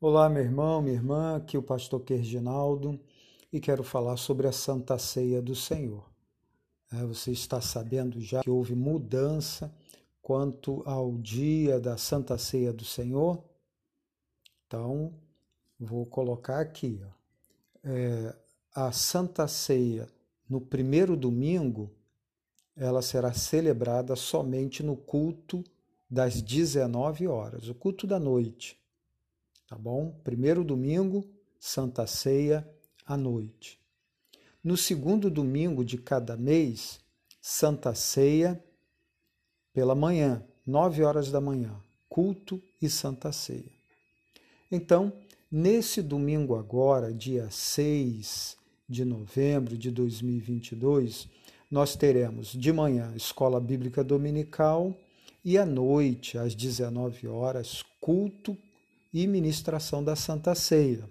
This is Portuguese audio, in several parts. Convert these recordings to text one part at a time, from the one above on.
Olá, meu irmão, minha irmã, aqui é o pastor Kerginaldo e quero falar sobre a Santa Ceia do Senhor. É, você está sabendo já que houve mudança quanto ao dia da Santa Ceia do Senhor? Então, vou colocar aqui. Ó. É, a Santa Ceia no primeiro domingo, ela será celebrada somente no culto das 19 horas, o culto da noite tá bom? Primeiro domingo, Santa Ceia à noite. No segundo domingo de cada mês, Santa Ceia pela manhã, nove horas da manhã, culto e Santa Ceia. Então, nesse domingo agora, dia 6 de novembro de 2022, nós teremos de manhã escola bíblica dominical e à noite, às 19 horas, culto e ministração da Santa Ceia.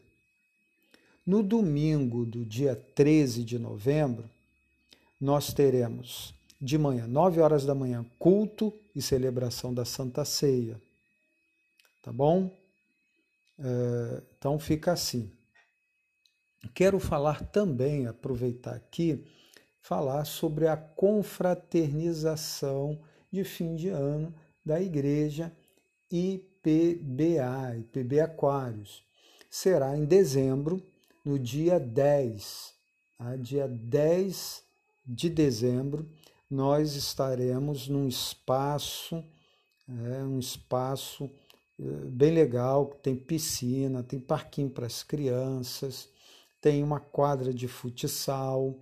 No domingo do dia 13 de novembro, nós teremos de manhã, 9 horas da manhã, culto e celebração da Santa Ceia. Tá bom? É, então fica assim. Quero falar também, aproveitar aqui, falar sobre a confraternização de fim de ano da igreja IPBA, IPB Aquários. Será em dezembro, no dia 10, tá? dia 10 de dezembro, nós estaremos num espaço, é, um espaço é, bem legal, tem piscina, tem parquinho para as crianças, tem uma quadra de futsal,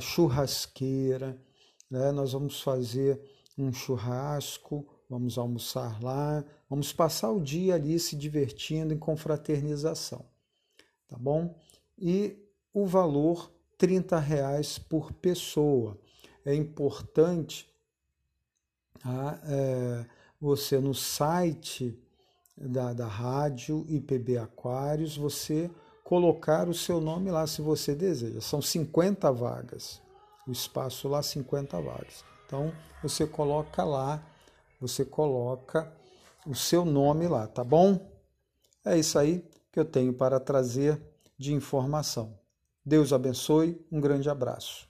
churrasqueira, né? nós vamos fazer um churrasco vamos almoçar lá, vamos passar o dia ali se divertindo em confraternização, tá bom? E o valor 30 reais por pessoa. É importante tá? é, você no site da, da rádio IPB Aquários, você colocar o seu nome lá se você deseja. São 50 vagas. O espaço lá 50 vagas. Então você coloca lá você coloca o seu nome lá, tá bom? É isso aí que eu tenho para trazer de informação. Deus abençoe, um grande abraço.